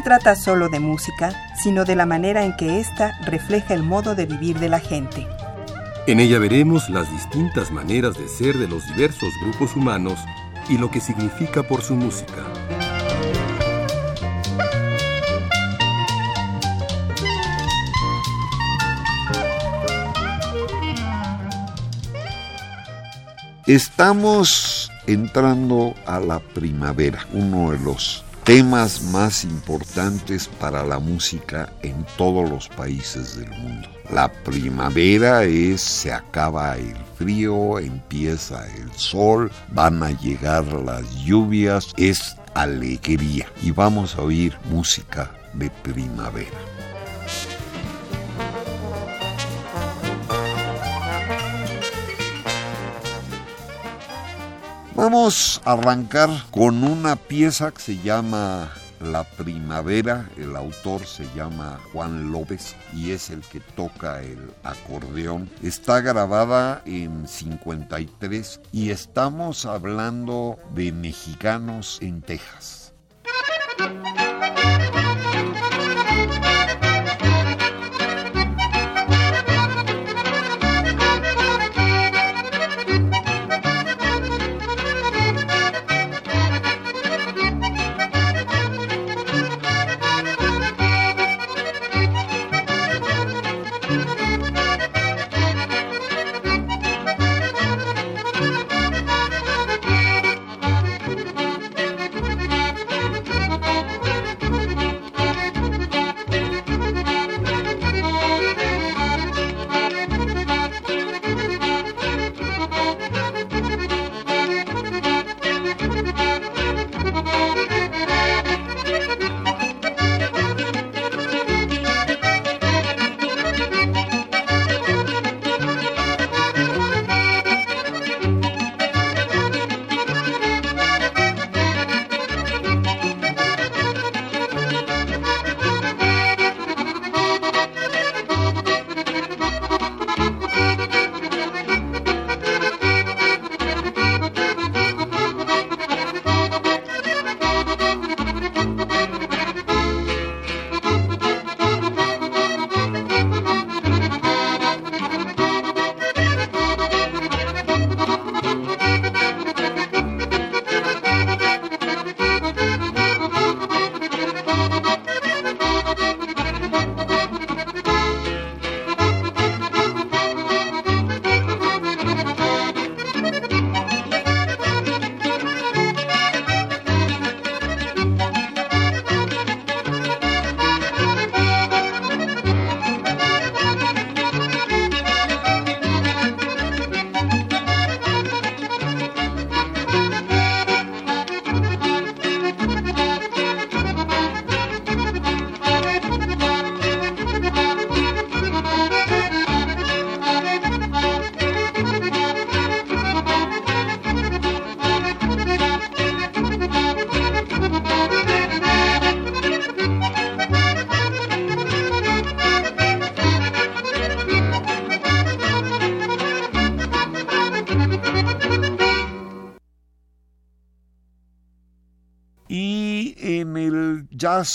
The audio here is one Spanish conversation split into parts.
Se trata solo de música, sino de la manera en que ésta refleja el modo de vivir de la gente. En ella veremos las distintas maneras de ser de los diversos grupos humanos y lo que significa por su música. Estamos entrando a la primavera, uno de los temas más importantes para la música en todos los países del mundo. La primavera es, se acaba el frío, empieza el sol, van a llegar las lluvias, es alegría y vamos a oír música de primavera. Vamos a arrancar con una pieza que se llama La Primavera. El autor se llama Juan López y es el que toca el acordeón. Está grabada en 53 y estamos hablando de mexicanos en Texas.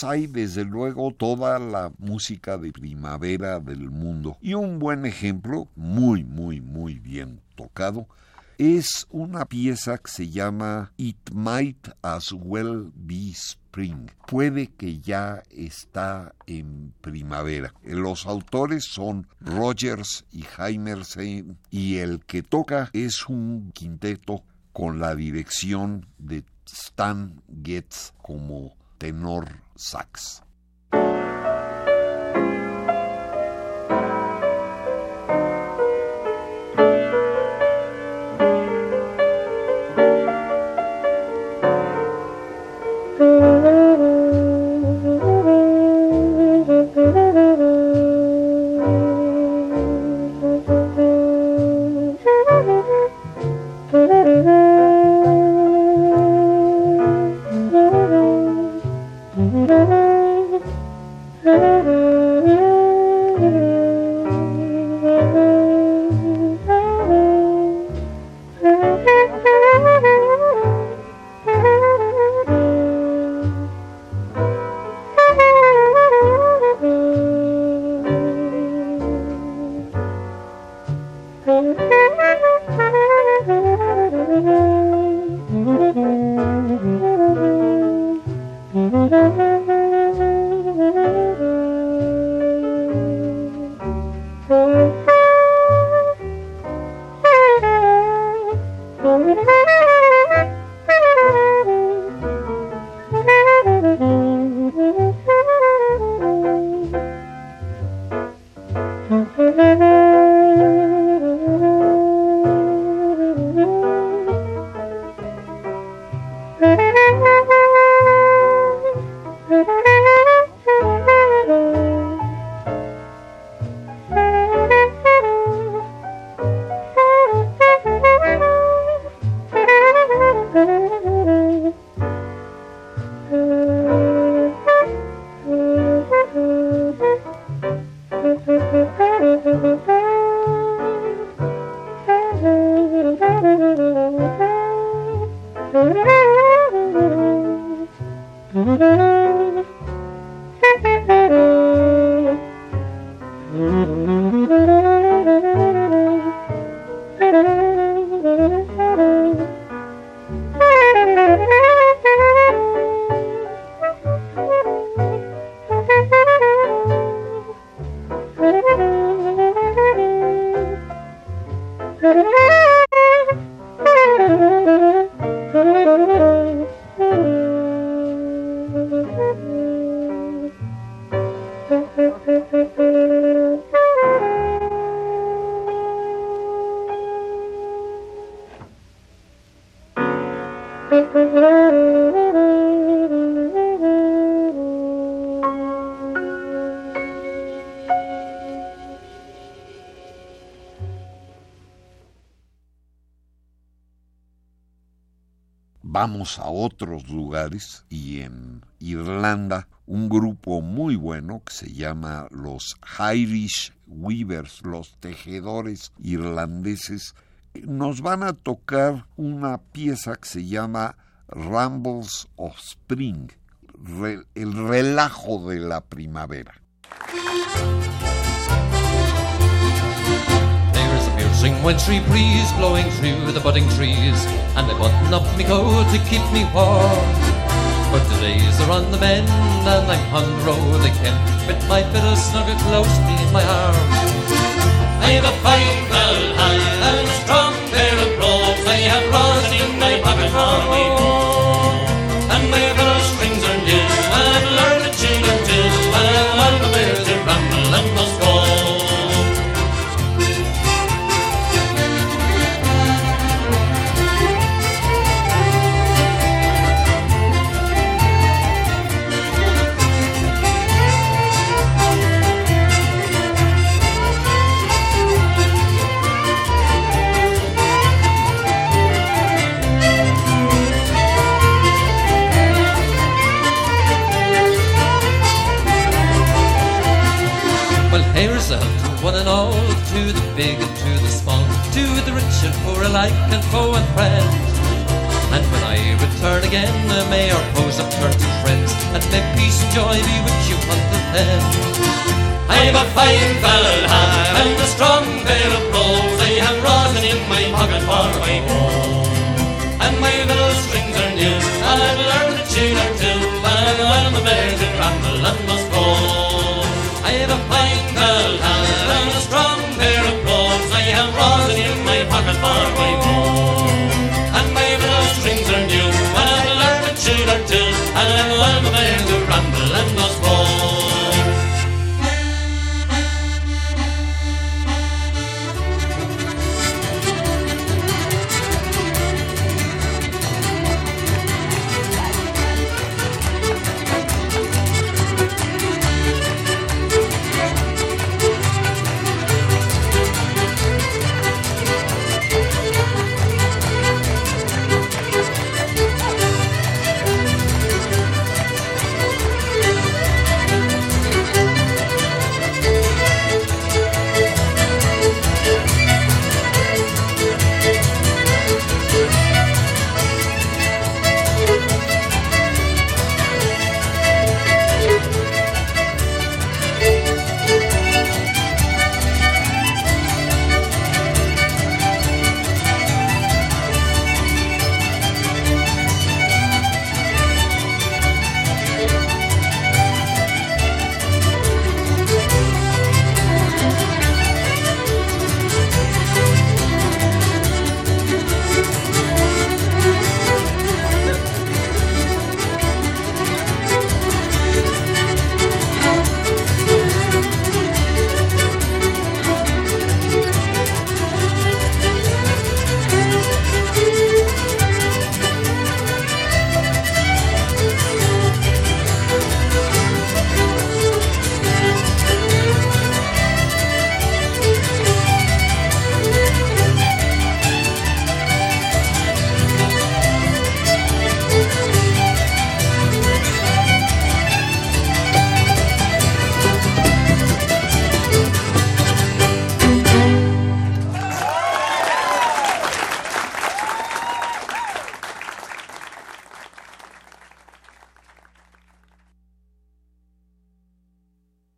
Hay desde luego toda la música de primavera del mundo. Y un buen ejemplo, muy, muy, muy bien tocado, es una pieza que se llama It Might As Well Be Spring. Puede que ya está en primavera. Los autores son Rogers y Heimersen y el que toca es un quinteto con la dirección de Stan Getz como tenor sucks. Vamos a otros lugares y en Irlanda un grupo muy bueno que se llama los Irish Weavers, los tejedores irlandeses, nos van a tocar una pieza que se llama Rambles of Spring, el relajo de la primavera. Sing wintry breeze blowing through the budding trees, and I button up me coat to keep me warm. But the days are on the mend, and I'm on the road again, with my fiddle snug close beneath my arm. I've a fine bell high and a strong pair of brogues, I have rosin in my pocket for me big and to the small, to the rich and poor alike, and foe and friend. And when I return again, may our foes upturn to friends, and may peace and joy be with you until then. I'm a fine fellow, and a strong pair of. I have rosin in my pocket for my home. And my little strings are new, I've learned a tune or two, and when the bears are ramble and must go. I have a fine fellow, and a strong pair of gloves. I have rosin in my pocket for my home. And my little strings are new, and I've learned a tune or two, and when the bears are ramble and go.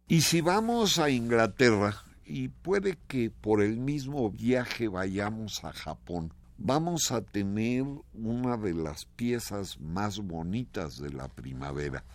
Y si vamos a Inglaterra, y puede que por el mismo viaje vayamos a Japón, vamos a tener una de las piezas más bonitas de la primavera.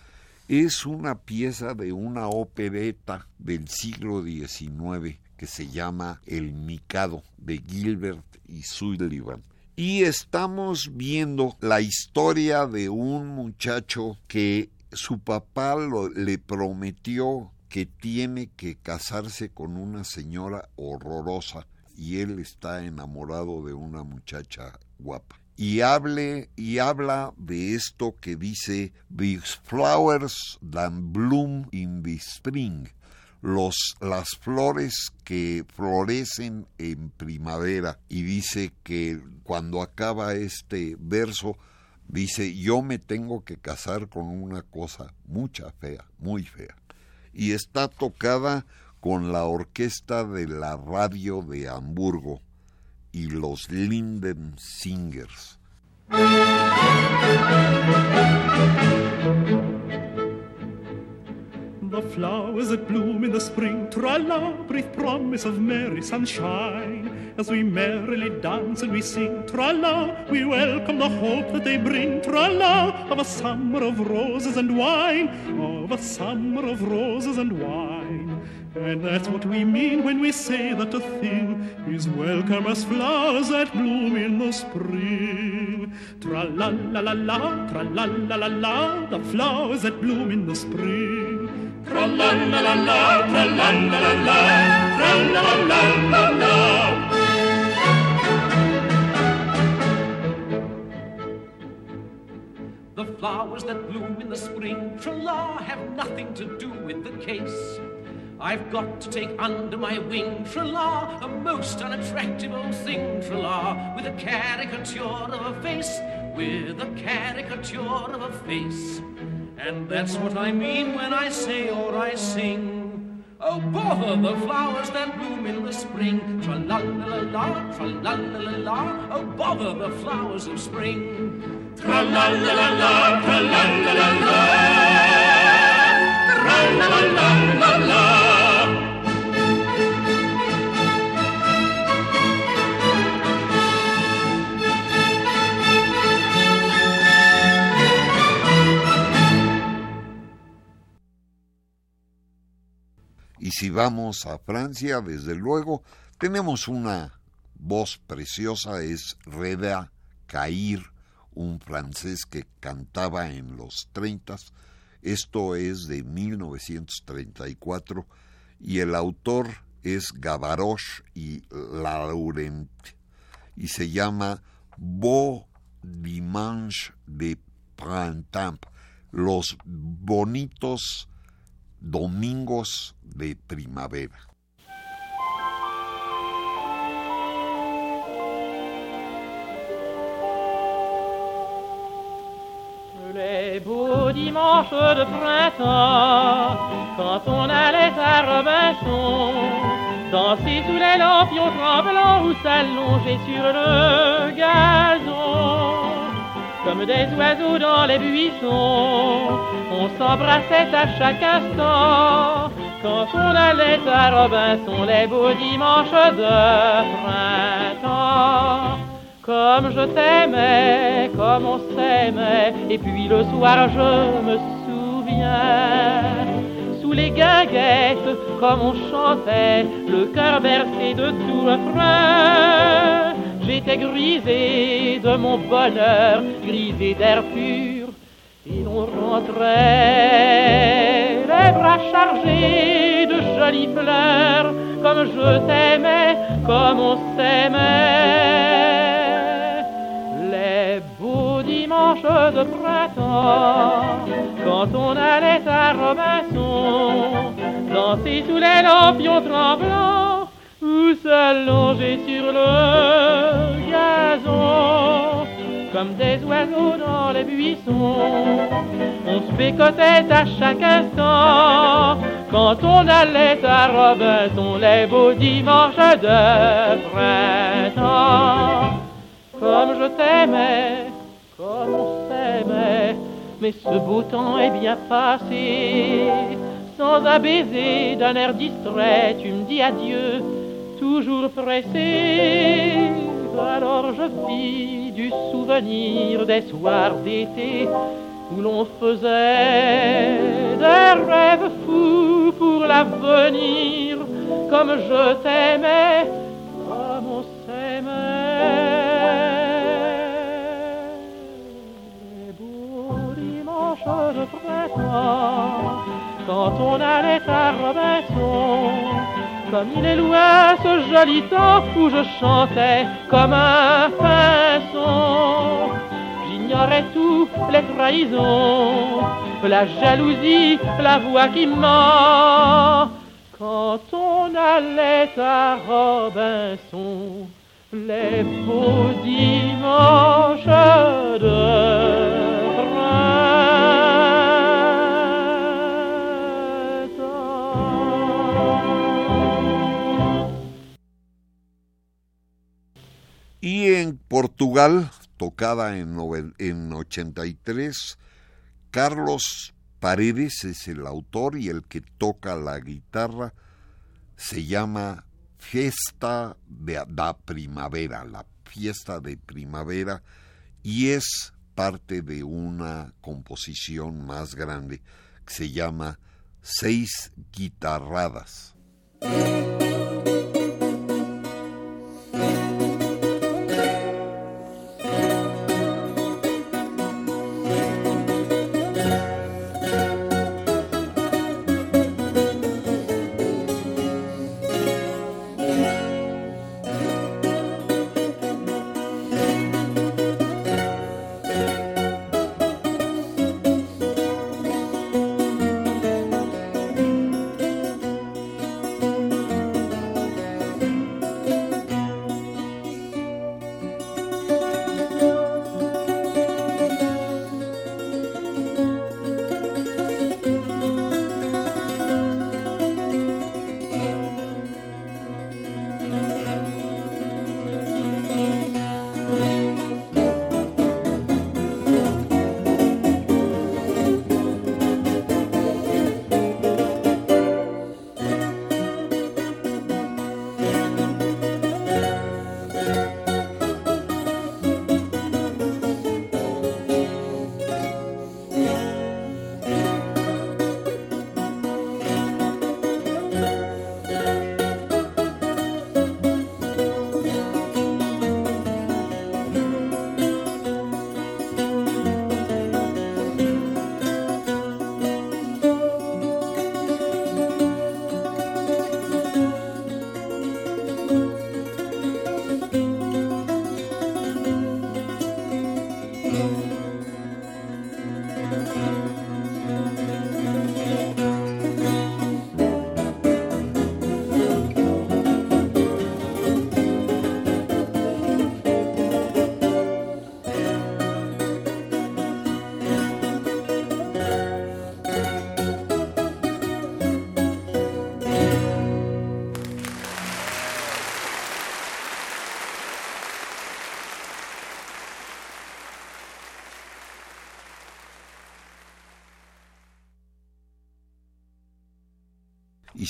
Es una pieza de una opereta del siglo XIX que se llama El Mikado de Gilbert y Sullivan. Y estamos viendo la historia de un muchacho que su papá le prometió que tiene que casarse con una señora horrorosa y él está enamorado de una muchacha guapa. Y, hable, y habla de esto que dice, The flowers that bloom in the spring, los, las flores que florecen en primavera. Y dice que cuando acaba este verso, dice, yo me tengo que casar con una cosa mucha fea, muy fea. Y está tocada con la orquesta de la radio de Hamburgo y los Linden Singers. The flowers that bloom in the spring, tra-la, breathe promise of merry sunshine. As we merrily dance and we sing, tra-la, we welcome the hope that they bring, tra-la, of a summer of roses and wine, of a summer of roses and wine. And that's what we mean when we say that a thing is welcome as flowers that bloom in the spring. Tra la la la la, tra la la la la, the flowers that bloom in the spring. The flowers that bloom in the spring, tra-la, have nothing to do with the case. I've got to take under my wing, tra-la, a most unattractive old thing, tra-la, with a caricature of a face, with a caricature of a face. And that's what I mean when I say or I sing. Oh, bother the flowers that bloom in the spring. Tra la la la, tra la la la, oh, bother the flowers of spring. Tra la la la la, tra la la la la, tra la la la la. Si vamos a Francia, desde luego, tenemos una voz preciosa, es Reda Cair, un francés que cantaba en los 30. Esto es de 1934 y el autor es Gavaroche y Laurent. Y se llama Beau Dimanche de Printemps, los bonitos domingos de primavera. Les beaux dimanches de printemps, quand on allait à Robinson, danser sous les lampions tremblants ou s'allonger sur le gazon comme des oiseaux dans les buissons. On s'embrassait à chaque instant quand on allait à Robinson les beaux dimanches de printemps. Comme je t'aimais, comme on s'aimait, et puis le soir je me souviens, sous les guinguettes, comme on chantait, le cœur bercé de tout refrain J'étais grisé de mon bonheur, grisé d'air pur, et l'on rentrait les bras chargés de jolies fleurs, comme je t'aimais, comme on s'aimait. Les beaux dimanches de printemps, quand on allait à Robinson, danser sous les lampions tremblants, ou s'allonger sur le gazon comme des oiseaux dans les buissons. On se pécotait à chaque instant quand on allait à Robinson les beaux dimanches de printemps. Comme je t'aimais, comme on s'aimait, mais ce beau temps est bien passé sans un baiser, d'un air distrait, tu me dis adieu, toujours pressé. Alors je vis du souvenir des soirs d'été où l'on faisait des rêves fous pour l'avenir, comme je t'aimais, comme on s'aimait. Les beaux dimanches de printemps, quand on allait à Robinson, comme il est loin ce joli temps où je chantais comme un pinson j'ignorais tout, les trahisons, la jalousie, la voix qui ment. Quand on allait à Robinson, les beaux dimanches de Portugal tocada en, en 83. Carlos Paredes es el autor y el que toca la guitarra se llama Fiesta de la Primavera, la fiesta de primavera, y es parte de una composición más grande que se llama Seis Guitarradas.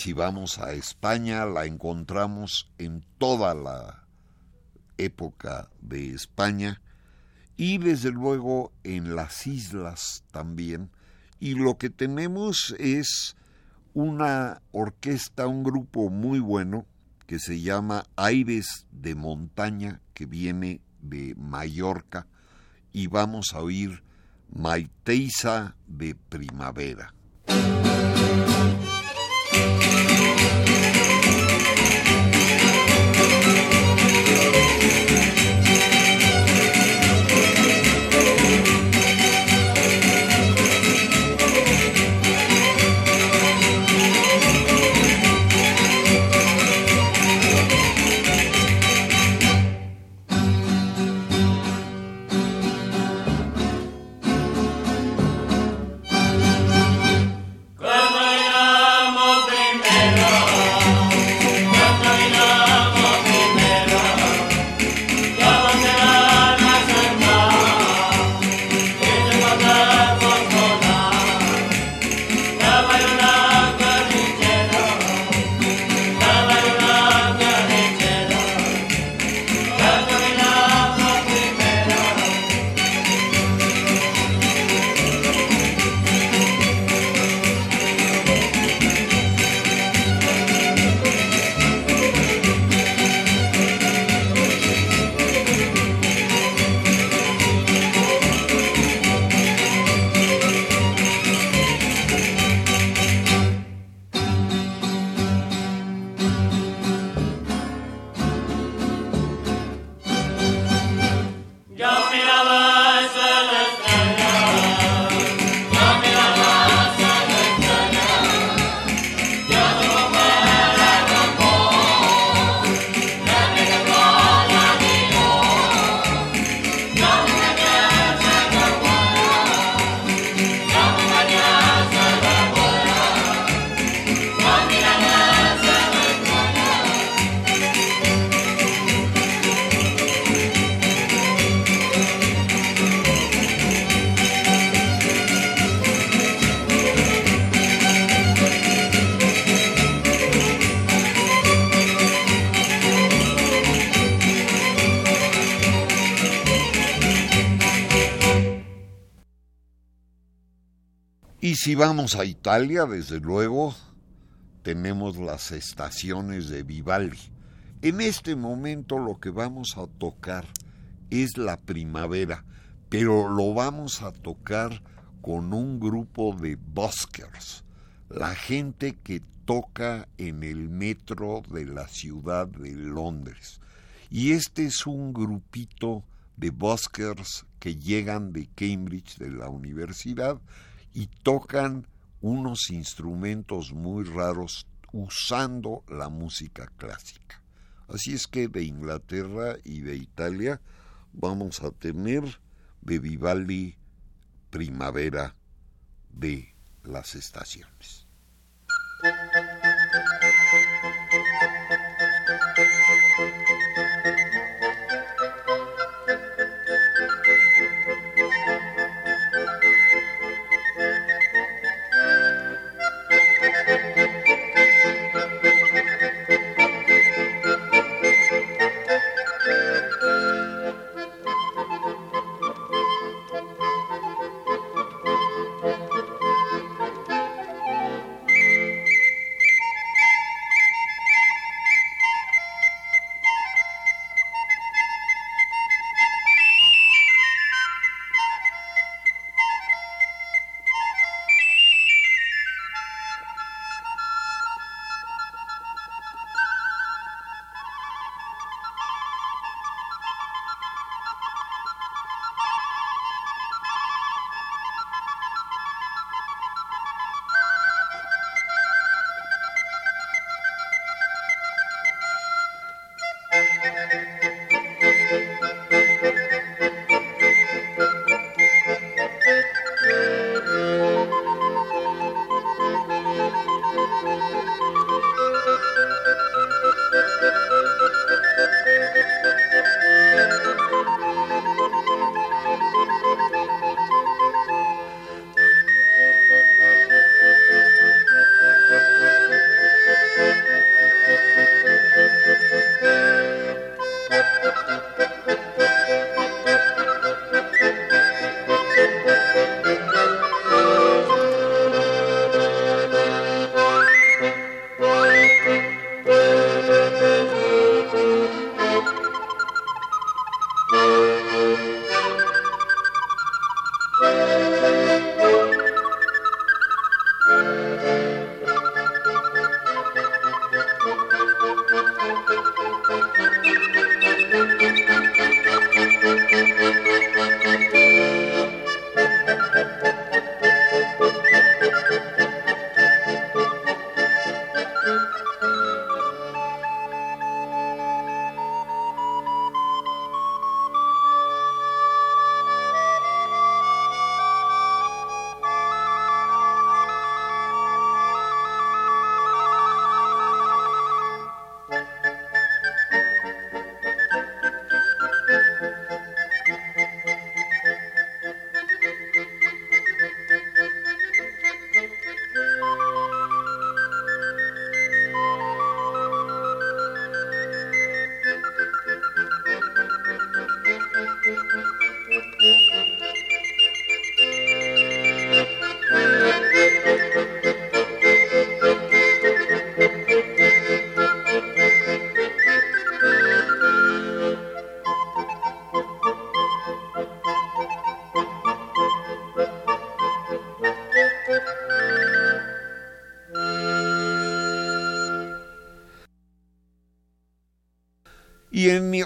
Si vamos a España, la encontramos en toda la época de España y desde luego en las islas también. Y lo que tenemos es una orquesta, un grupo muy bueno que se llama Aires de Montaña, que viene de Mallorca, y vamos a oír Maiteiza de Primavera. Si vamos a Italia, desde luego, tenemos las estaciones de Vivaldi. En este momento lo que vamos a tocar es la primavera, pero lo vamos a tocar con un grupo de buskers, la gente que toca en el metro de la ciudad de Londres. Y este es un grupito de buskers que llegan de Cambridge, de la universidad, y tocan unos instrumentos muy raros usando la música clásica. Así es que de Inglaterra y de Italia vamos a tener de Vivaldi Primavera de las estaciones.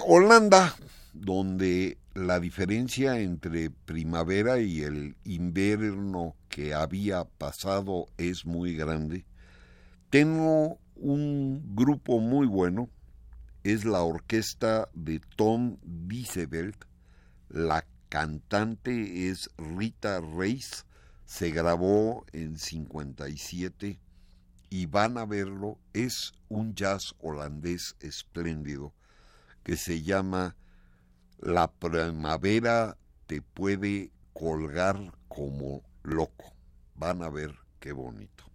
Holanda, donde la diferencia entre primavera y el invierno que había pasado es muy grande, tengo un grupo muy bueno, es la orquesta de Tom Wiesevelt, la cantante es Rita Reis, se grabó en 57 y van a verlo, es un jazz holandés espléndido que se llama La primavera te puede colgar como loco. Van a ver qué bonito.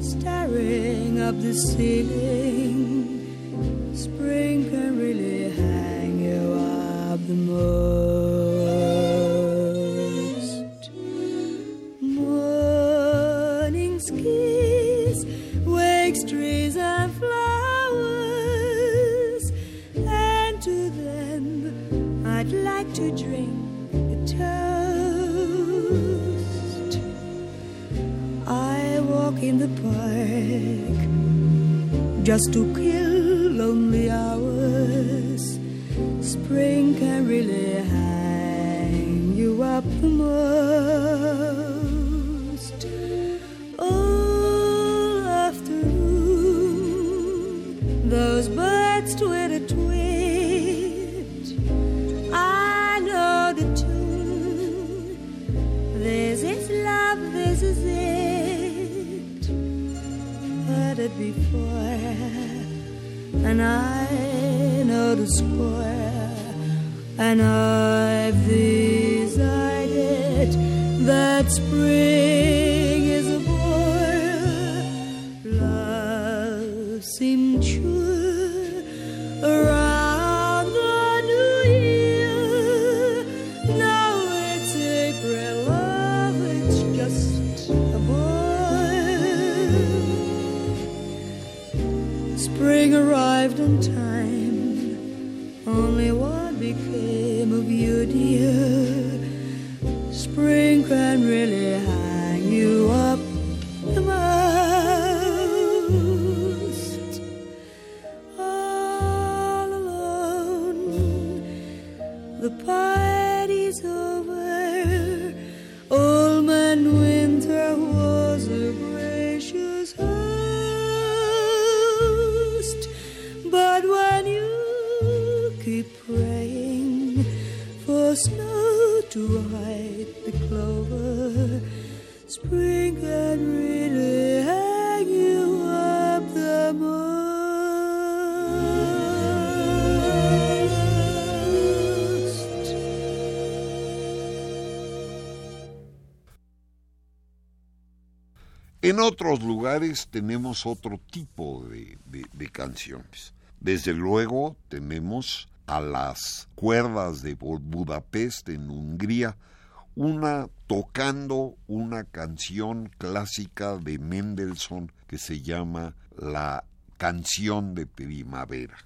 staring up the ceiling. Spring can really hang you up the most. just to kill En otros lugares tenemos otro tipo de canciones. Desde luego tenemos a las cuerdas de Budapest en Hungría, una tocando una canción clásica de Mendelssohn que se llama La canción de primavera.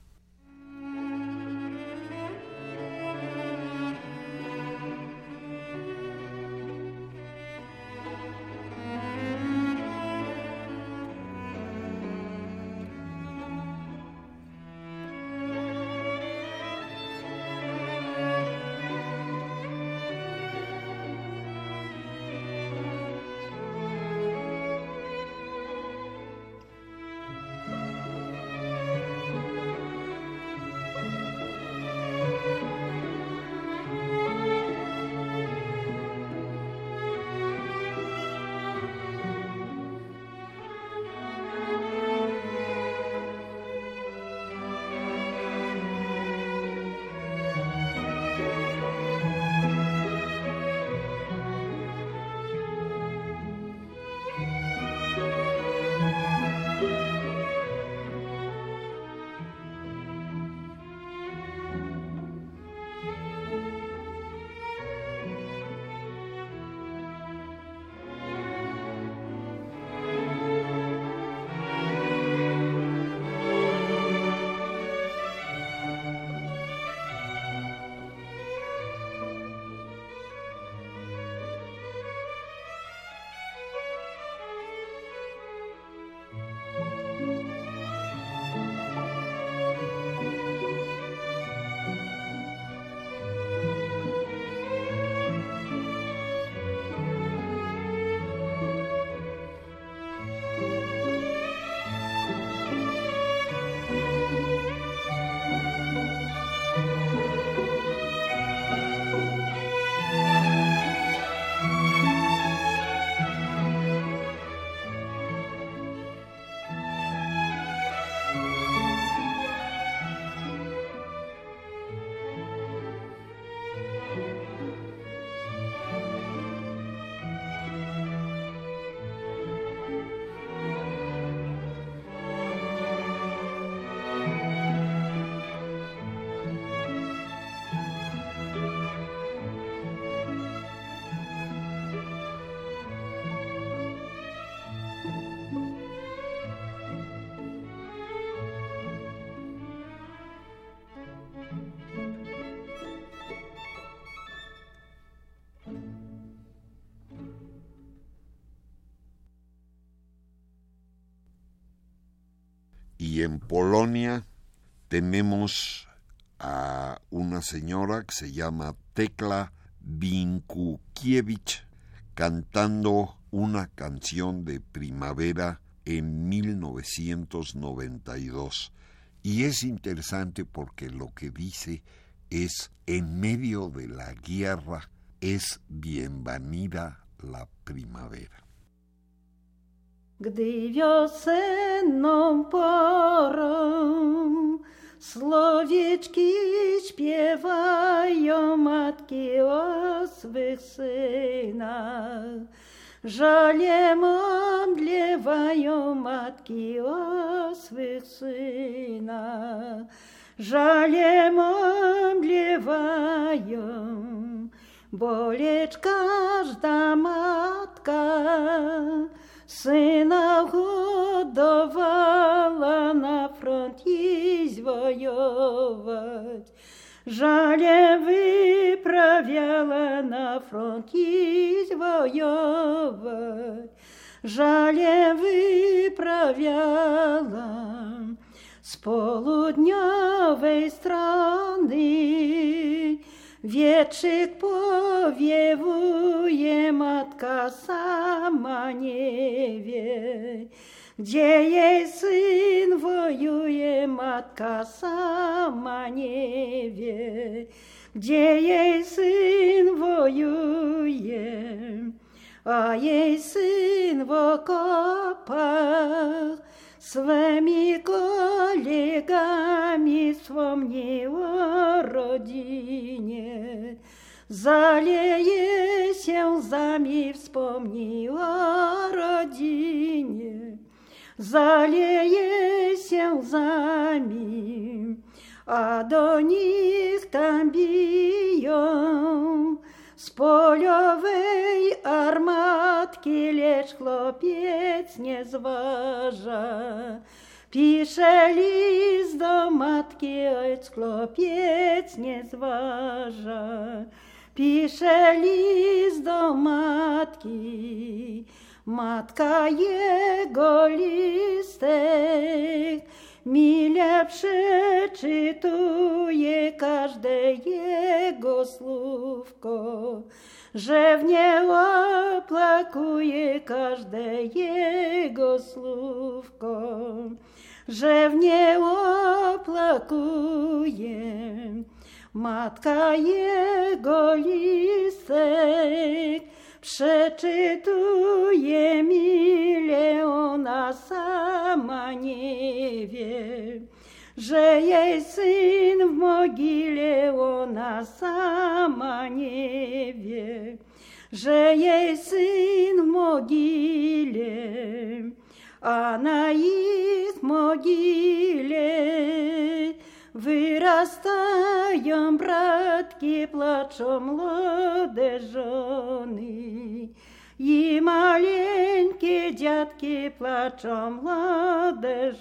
En Polonia tenemos a una señora que se llama Tekla Vinkukiewicz cantando una canción de primavera en 1992. Y es interesante porque lo que dice es, en medio de la guerra, es bienvenida la primavera. Gdy wiosenną porą Słowieczki śpiewają matki o swych synach. Żalem omdlewają matki o swych synach. Żalem omdlewają, bolecz każda matka Сина вгодовала на фронті звойовать, жале виправляла на фронті звойовать, жале виправляла з полудньової страни. Wietrzyk powiewuje, matka sama nie wie. Gdzie jej syn wojuje, matka sama nie wie. Gdzie jej syn wojuje, a jej syn w okopach Своими коллегами вспомнила о родине, Залеясь лзами вспомнила о родине, Залеясь лзами, а до них там бьем. З польової арматки лєш хлопець не зважа, Пише ліс до матки, ось хлопець не зважа, Пише ліс до матки, матка його лістек, Миля przeczytuje każde jego słówko, że żewnie oplakuje każde jego słówko, że żewnie oplakuje. Matka jego lisek Przeczytuje mile, ona sama nie wie, że jej syn w mogile, ona sama nie wie, że jej syn w mogile, a na ich mogile Виростаєм, братки, плачом молодежони, і маленькі дядки плачом молодежони,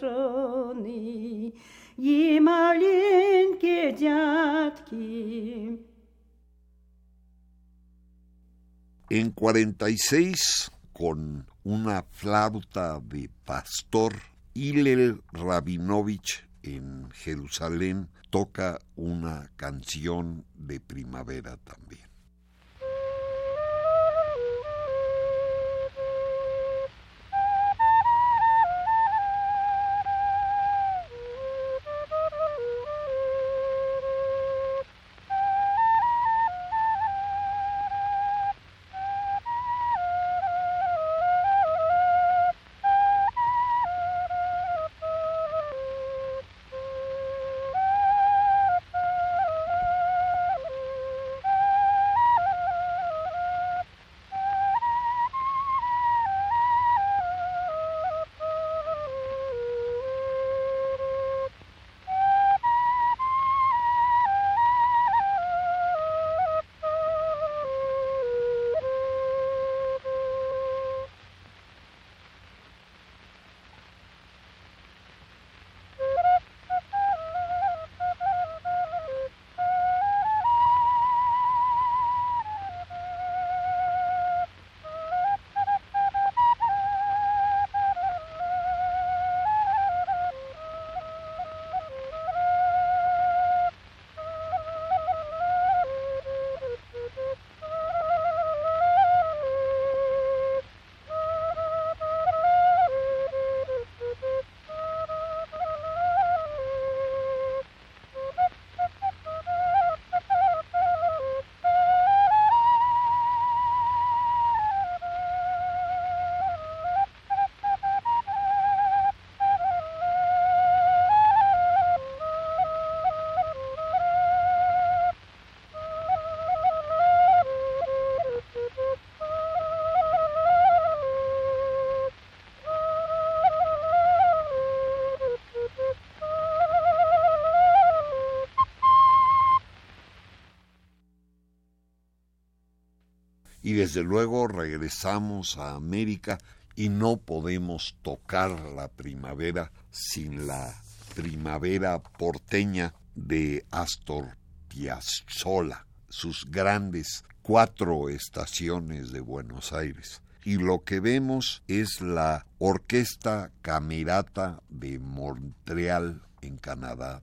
і маленькі дядки. En 46, con una flauta de pastor, Hillel Rabinovich en Jerusalén toca una canción de primavera también. Desde luego regresamos a América y no podemos tocar la primavera sin la primavera porteña de Astor Piazzolla, sus grandes cuatro estaciones de Buenos Aires. Y lo que vemos es la Orquesta Camerata de Montreal en Canadá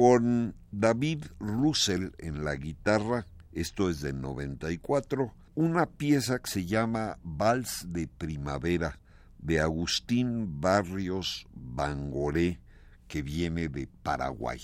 tocando. David Russell en la guitarra, esto es de 94, una pieza que se llama Vals de Primavera de Agustín Barrios Bangoré, que viene de Paraguay.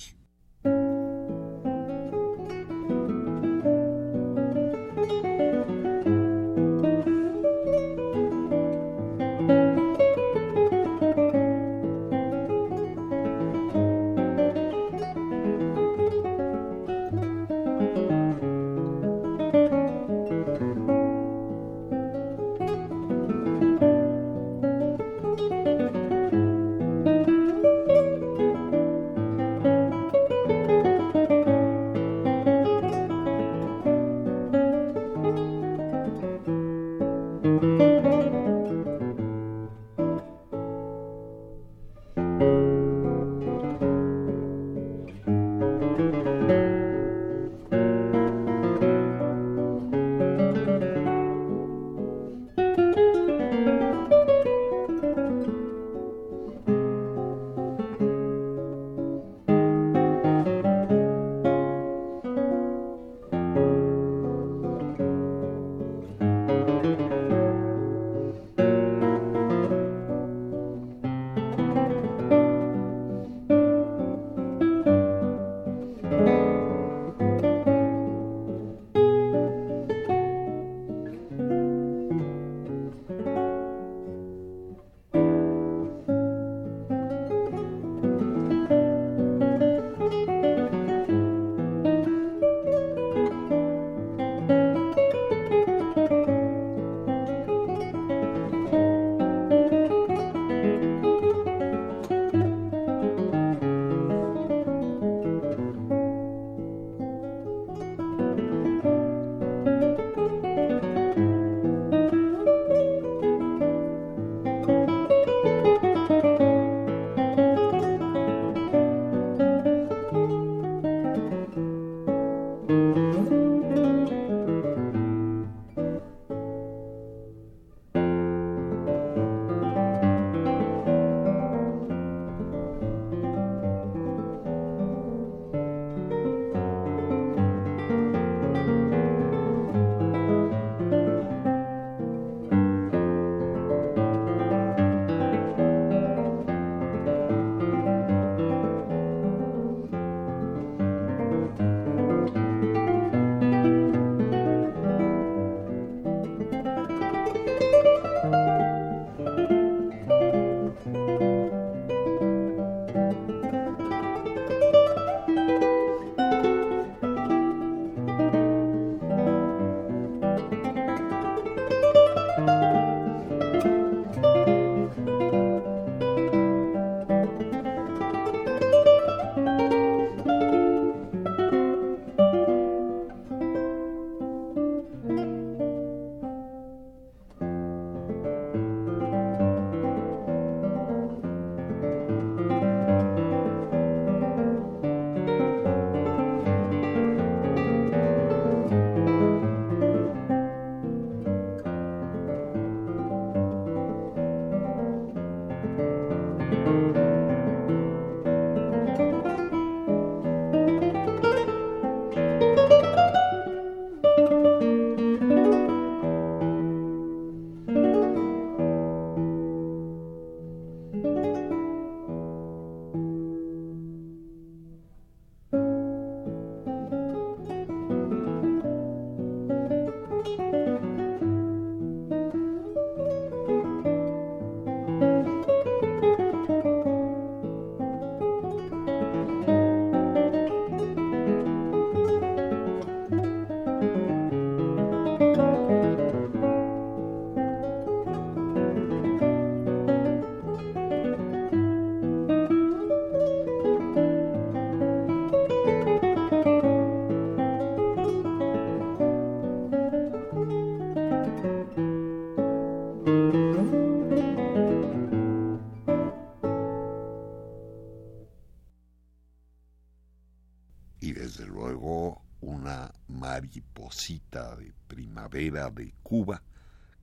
De Cuba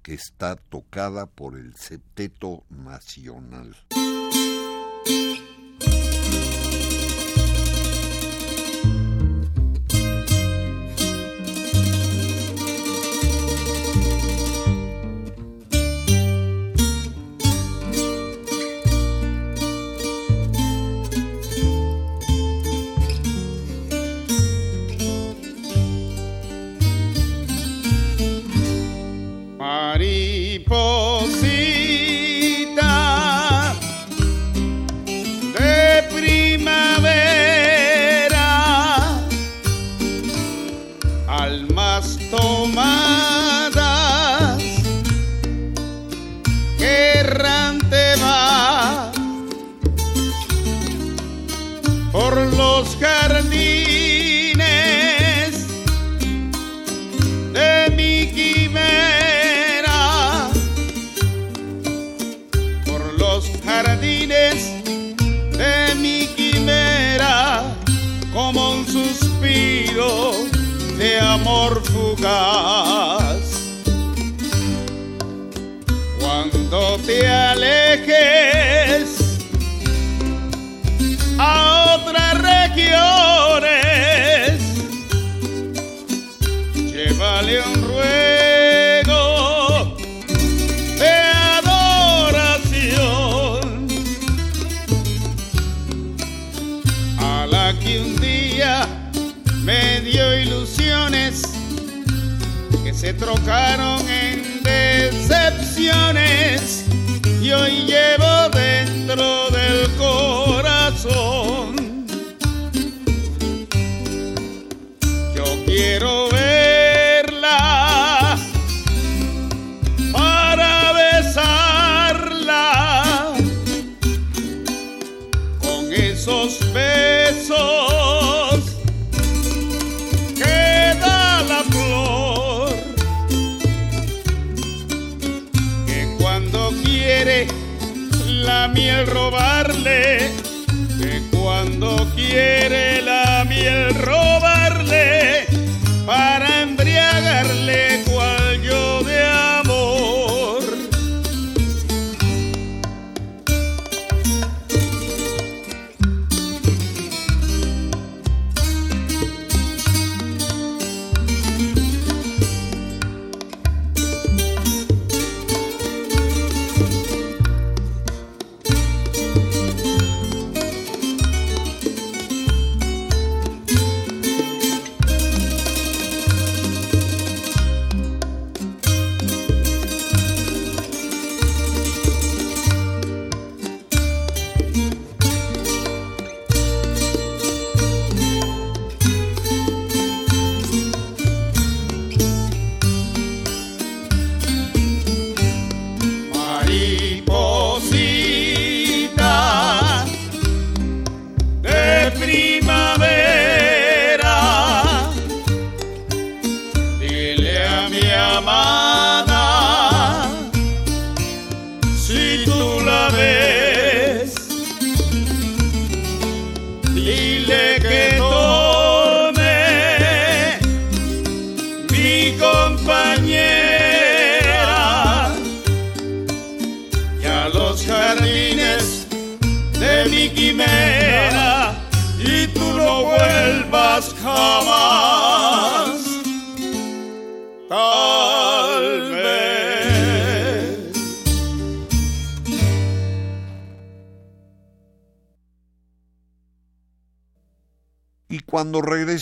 que está tocada por el Septeto Nacional. Cuando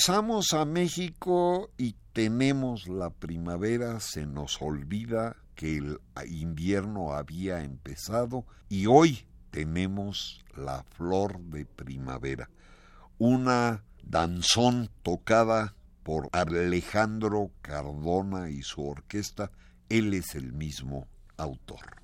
regresamos a México y tenemos la primavera, se nos olvida que el invierno había empezado y hoy tenemos la flor de primavera, una danzón tocada por Alejandro Cardona y su orquesta, él es el mismo autor.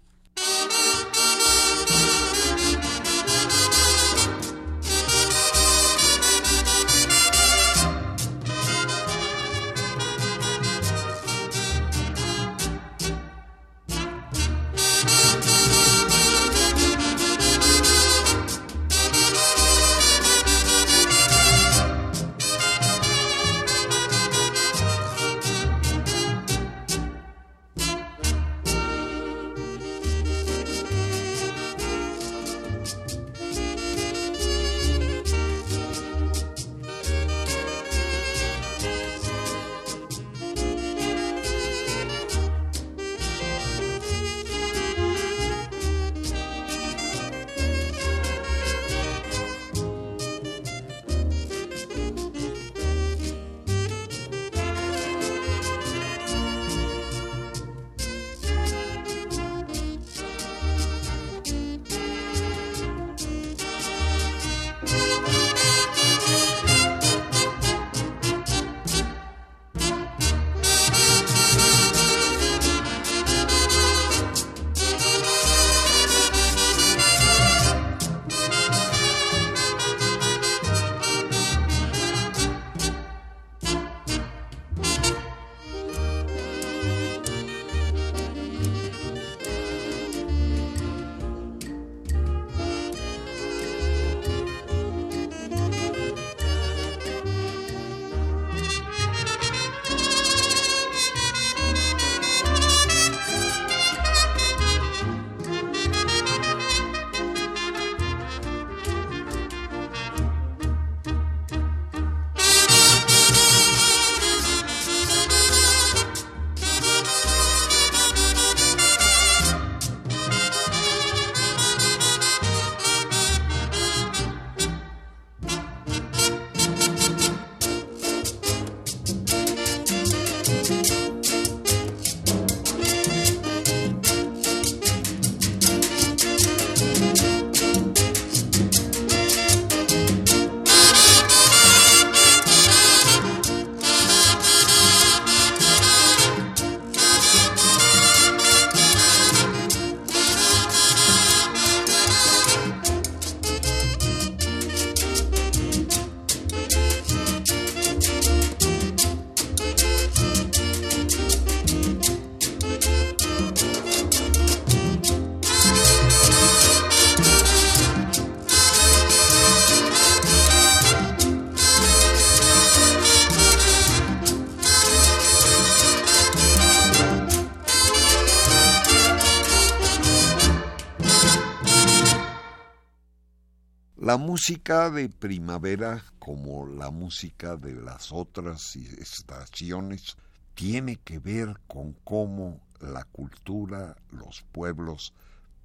La música de primavera, como la música de las otras estaciones, tiene que ver con cómo la cultura, los pueblos,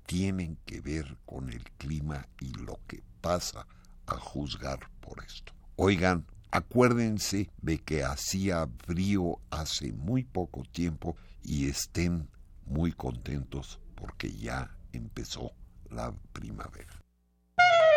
tienen que ver con el clima y lo que pasa a juzgar por esto. Oigan, acuérdense de que hacía frío hace muy poco tiempo y estén muy contentos porque ya empezó la primavera.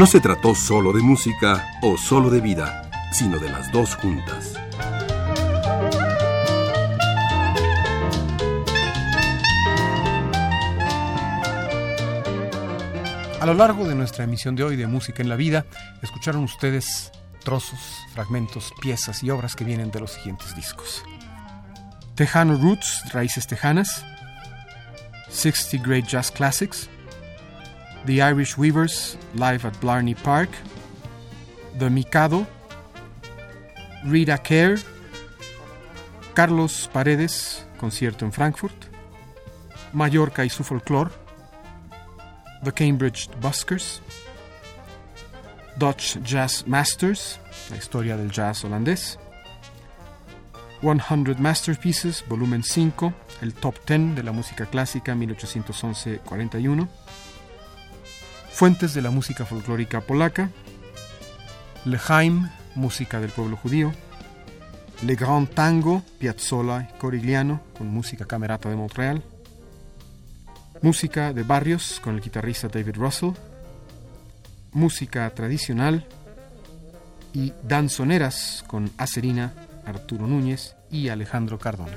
No se trató solo de música o solo de vida, sino de las dos juntas. A lo largo de nuestra emisión de hoy de Música en la Vida, escucharon ustedes trozos, fragmentos, piezas y obras que vienen de los siguientes discos. Tejano Roots, Raíces Tejanas, 60 Great Jazz Classics, The Irish Weavers, live at Blarney Park, The Mikado, Rita Kerr, Carlos Paredes, concierto en Frankfurt, Mallorca y su folclore, The Cambridge Buskers, Dutch Jazz Masters, la historia del jazz holandés, 100 Masterpieces, volumen 5, el top 10 de la música clásica 1811-41, Fuentes de la música folclórica polaca, Lehaim, música del pueblo judío, Le Grand Tango, Piazzolla y Corigliano, con música camerata de Montreal, música de barrios con el guitarrista David Russell, música tradicional y danzoneras con Acerina, Arturo Núñez y Alejandro Cardona.